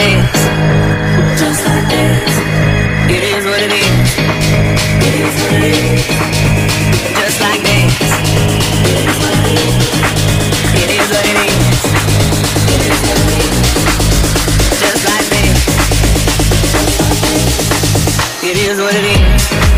Just like this. Just like this. It is what it is. It is what it is. Just like this. It is what it is. It is what it is. It is what it is. Just like this. It is what it is.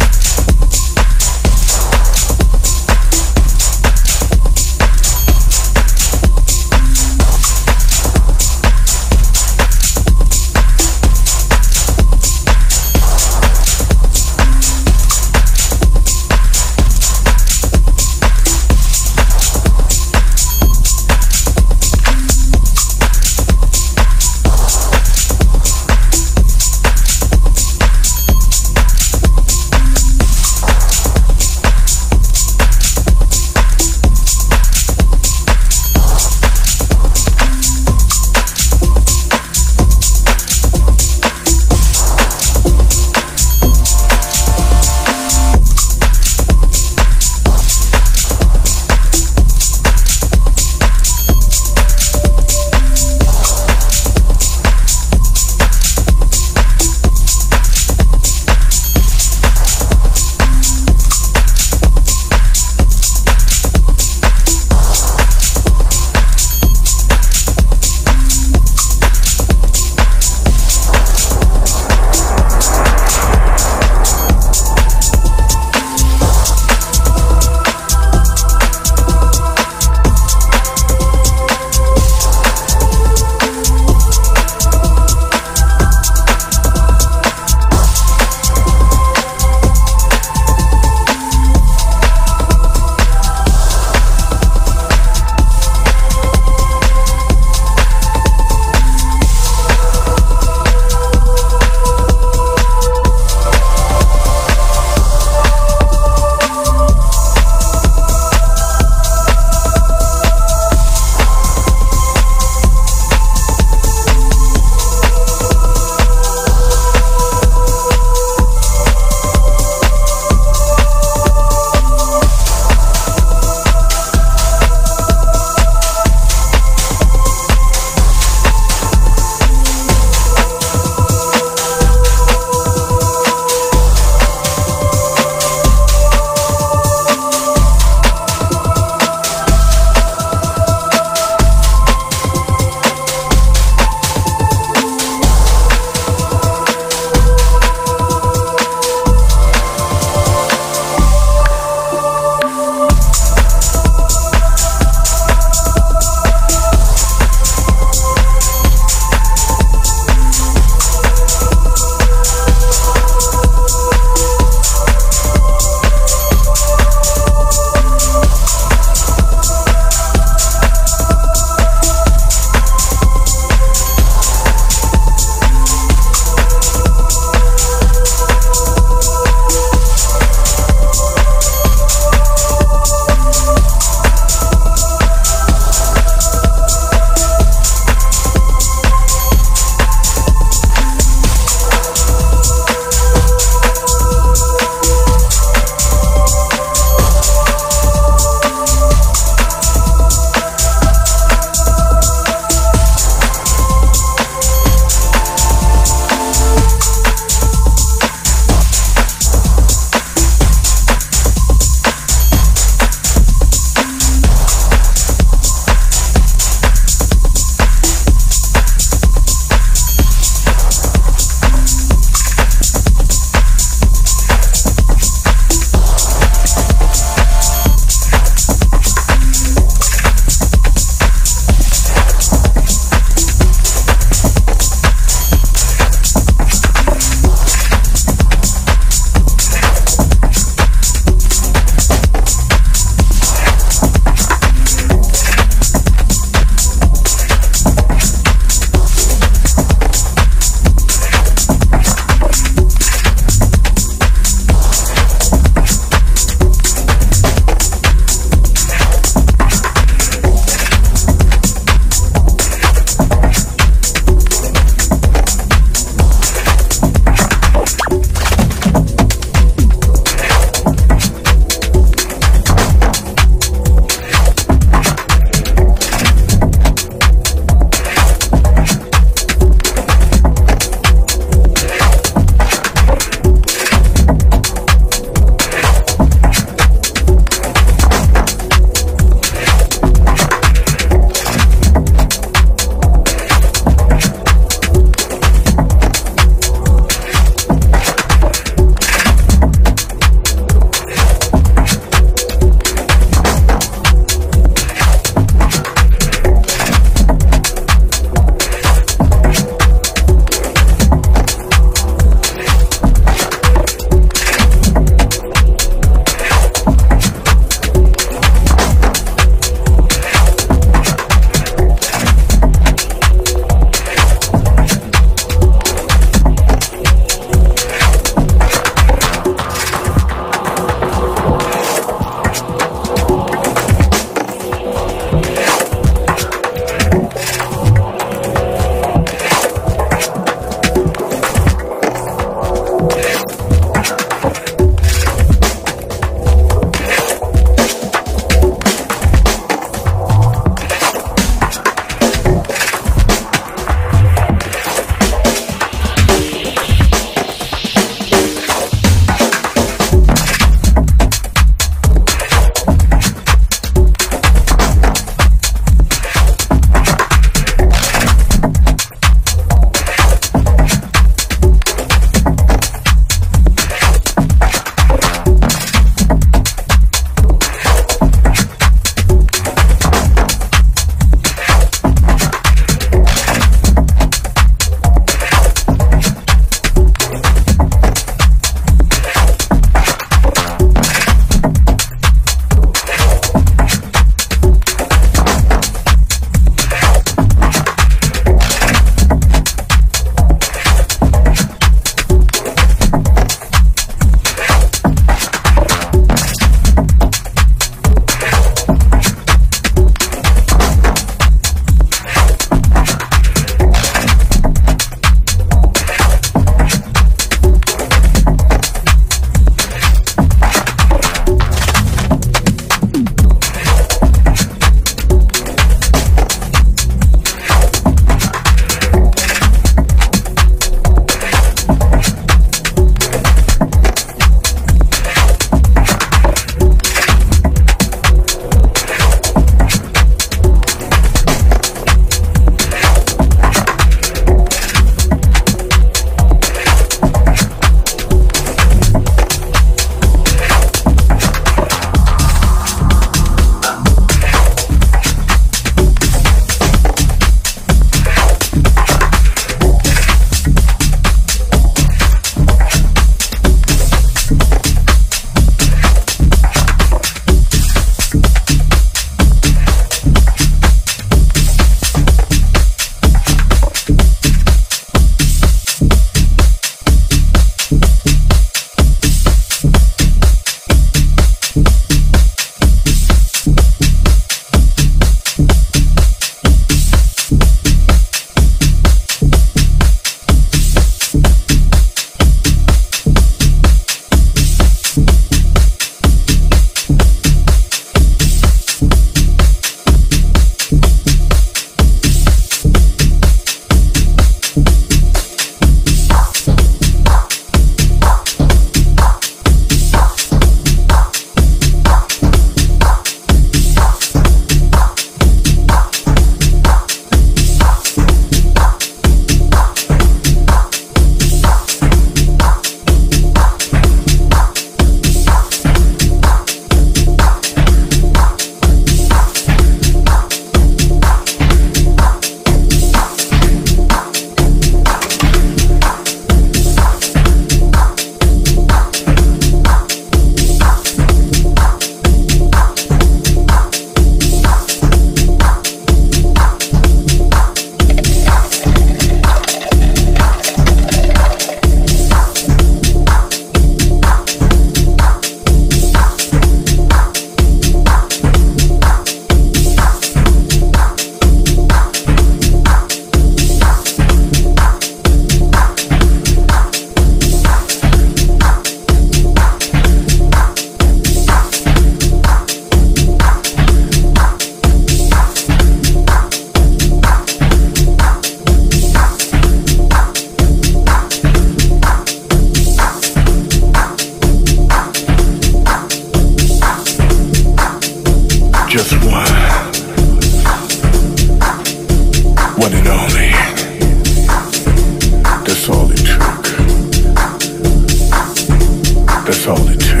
control it.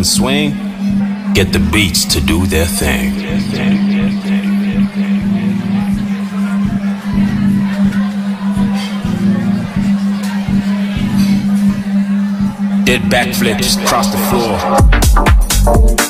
And swing, get the beats to do their thing. Dead backflip just across the floor.